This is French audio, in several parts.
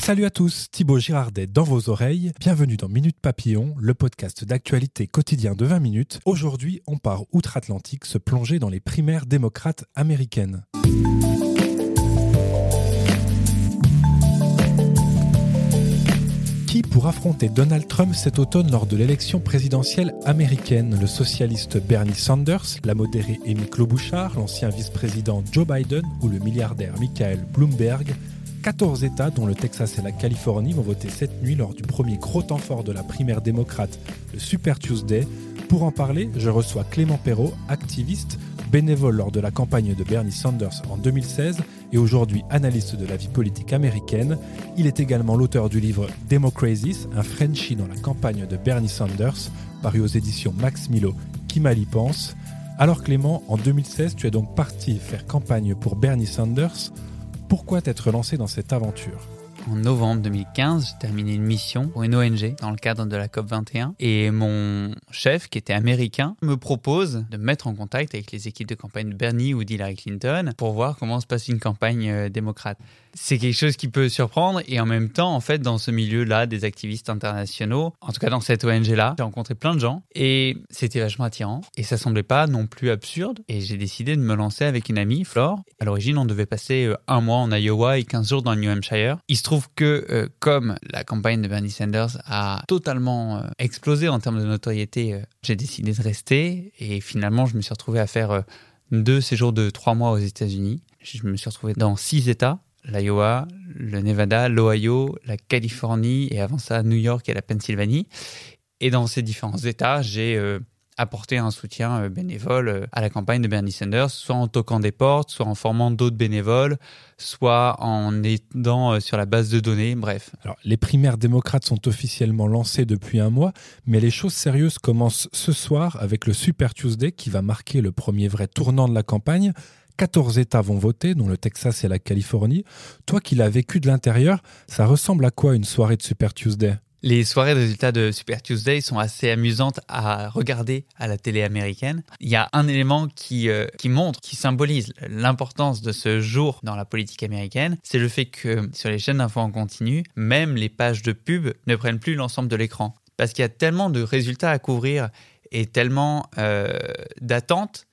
Salut à tous, Thibaut Girardet dans vos oreilles. Bienvenue dans Minute Papillon, le podcast d'actualité quotidien de 20 minutes. Aujourd'hui, on part outre-Atlantique se plonger dans les primaires démocrates américaines. Qui pour affronter Donald Trump cet automne lors de l'élection présidentielle américaine? Le socialiste Bernie Sanders, la modérée Amy Klobuchar, l'ancien vice-président Joe Biden ou le milliardaire Michael Bloomberg? 14 États, dont le Texas et la Californie, vont voter cette nuit lors du premier gros temps fort de la primaire démocrate, le Super Tuesday. Pour en parler, je reçois Clément Perrault, activiste, bénévole lors de la campagne de Bernie Sanders en 2016 et aujourd'hui analyste de la vie politique américaine. Il est également l'auteur du livre Democracies, un Frenchie dans la campagne de Bernie Sanders, paru aux éditions Max Milo, qui mal y pense? Alors Clément, en 2016, tu es donc parti faire campagne pour Bernie Sanders. Pourquoi t'être lancé dans cette aventure en novembre 2015, j'ai terminé une mission pour une ONG dans le cadre de la COP21 et mon chef, qui était américain, me propose de me mettre en contact avec les équipes de campagne de Bernie ou d'Hillary Clinton pour voir comment se passe une campagne euh, démocrate. C'est quelque chose qui peut surprendre et en même temps, en fait, dans ce milieu-là, des activistes internationaux, en tout cas dans cette ONG-là, j'ai rencontré plein de gens et c'était vachement attirant et ça semblait pas non plus absurde et j'ai décidé de me lancer avec une amie, Flore. À l'origine, on devait passer euh, un mois en Iowa et 15 jours dans le New Hampshire. Il se trouve que euh, comme la campagne de Bernie Sanders a totalement euh, explosé en termes de notoriété, j'ai décidé de rester et finalement, je me suis retrouvé à faire deux séjours de trois mois aux États-Unis. Je me suis retrouvé dans six États l'Iowa, le Nevada, l'Ohio, la Californie et avant ça New York et la Pennsylvanie. Et dans ces différents États, j'ai euh, apporté un soutien euh, bénévole euh, à la campagne de Bernie Sanders, soit en toquant des portes, soit en formant d'autres bénévoles, soit en aidant sur la base de données, bref. Alors, les primaires démocrates sont officiellement lancées depuis un mois, mais les choses sérieuses commencent ce soir avec le Super Tuesday qui va marquer le premier vrai tournant de la campagne. 14 États vont voter, dont le Texas et la Californie. Toi qui l'as vécu de l'intérieur, ça ressemble à quoi une soirée de Super Tuesday? Les soirées de résultats de Super Tuesday sont assez amusantes à regarder à la télé américaine. Il y a un élément qui, euh, qui montre, qui symbolise l'importance de ce jour dans la politique américaine, c'est le fait que sur les chaînes d'infos en continu, même les pages de pub ne prennent plus l'ensemble de l'écran. Parce qu'il y a tellement de résultats à couvrir et tellement euh, d'attentes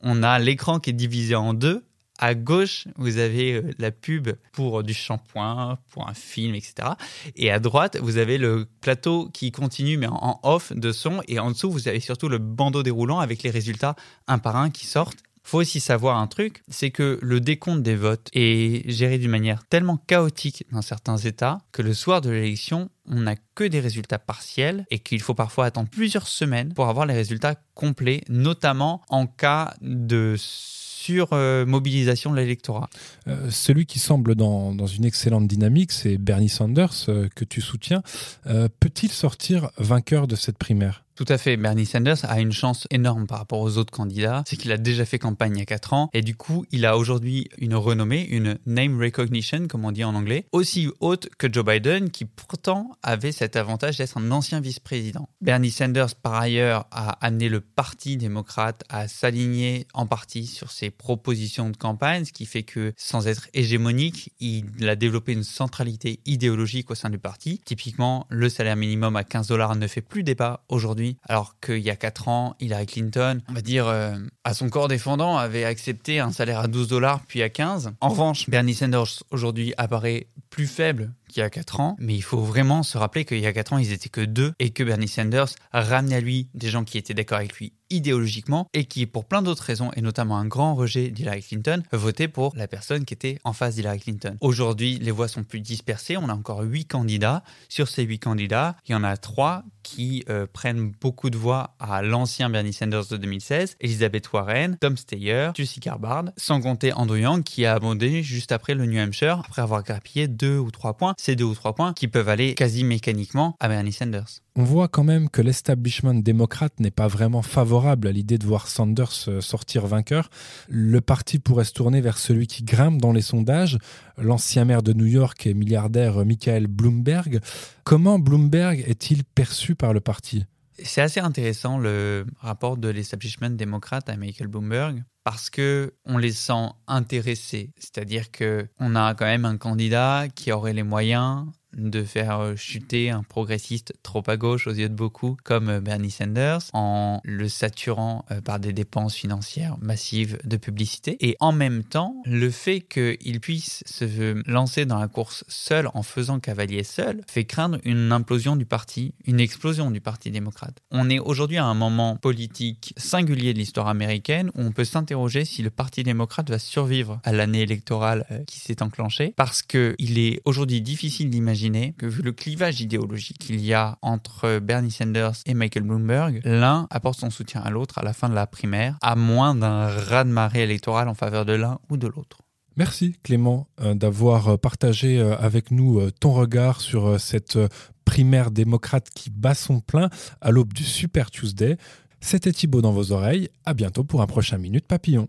on a l'écran qui est divisé en deux. À gauche, vous avez euh, la pub pour du shampoing, pour un film, etc. Et à droite, vous avez le plateau qui continue, mais en off de son. Et en dessous, vous avez surtout le bandeau déroulant avec les résultats un par un qui sortent faut aussi savoir un truc, c'est que le décompte des votes est géré d'une manière tellement chaotique dans certains États que le soir de l'élection, on n'a que des résultats partiels et qu'il faut parfois attendre plusieurs semaines pour avoir les résultats complets, notamment en cas de sur-mobilisation de l'électorat. Euh, celui qui semble dans, une excellente dynamique, c'est Bernie Sanders, euh, que tu soutiens. Euh, peut-il sortir vainqueur de cette primaire? Tout à fait. Bernie Sanders a une chance énorme par rapport aux autres candidats. C'est qu'il a déjà fait campagne il y a 4 ans. Et du coup, il a aujourd'hui une renommée, une name recognition, comme on dit en anglais, aussi haute que Joe Biden, qui pourtant avait cet avantage d'être un ancien vice-président. Bernie Sanders, par ailleurs, a amené le Parti démocrate à s'aligner en partie sur ses propositions de campagne, ce qui fait que, sans être hégémonique, il a développé une centralité idéologique au sein du parti. Typiquement, le salaire minimum à 15 dollars ne fait plus débat aujourd'hui alors qu'il y a 4 ans, Hillary Clinton, on va dire, euh, son corps défendant, avait accepté un salaire à 12 dollars puis à 15. En revanche, Bernie Sanders aujourd'hui apparaît plus faible qu'il y a 4 ans, mais il faut vraiment se rappeler qu'il y a 4 ans, ils étaient que deux et que Bernie Sanders ramenait à lui des gens qui étaient d'accord avec lui idéologiquement et qui, pour plein d'autres raisons, et notamment un grand rejet d'Hillary Clinton, votaient pour la personne qui était en face d'Hillary Clinton. Aujourd'hui, les voix sont plus dispersées. On a encore 8 candidats. Sur ces 8 candidats, il y en a 3 qui euh, prennent beaucoup de voix à l'ancien Bernie Sanders de 2016, Elizabeth Warren Warren, Tom Steyer, Tulsi Gabbard, sans compter Andrew Yang qui a abondé juste après le New Hampshire, après avoir grappillé deux ou trois points. Ces deux ou trois points qui peuvent aller quasi mécaniquement à Bernie Sanders. On voit quand même que l'establishment démocrate n'est pas vraiment favorable à l'idée de voir Sanders euh, sortir vainqueur. Le parti pourrait se tourner vers celui qui grimpe dans les sondages, l'ancien maire de New York et milliardaire Michael Bloomberg. Comment Bloomberg est-il perçu par le parti? C'est assez intéressant le rapport de l'establishment démocrate à Michael Bloomberg parce que on les sent intéressés, c'est-à-dire que on a quand même un candidat qui aurait les moyens de faire euh, chuter un progressiste trop à gauche aux yeux de beaucoup comme euh, Bernie Sanders en le saturant euh, par des dépenses financières massives de publicité et en même temps le fait qu'il puisse se lancer dans la course seul en faisant cavalier seul fait craindre une implosion du parti, une explosion du parti démocrate. On est aujourd'hui à un moment politique singulier de l'histoire américaine où on peut s'interroger si le parti démocrate va survivre à l'année électorale qui s'est enclenchée parce qu'il est aujourd'hui difficile d'imaginer que vu le clivage idéologique qu'il y a entre Bernie Sanders et Michael Bloomberg, l'un apporte son soutien à l'autre à la fin de la primaire, à moins d'un raz-de-marée électoral en faveur de l'un ou de l'autre. Merci Clément euh, d'avoir euh, partagé euh, avec nous ton regard sur cette primaire démocrate qui bat son plein à l'aube du Super Tuesday. C'était Thibaut dans vos oreilles. À bientôt pour un prochain Minute Papillon.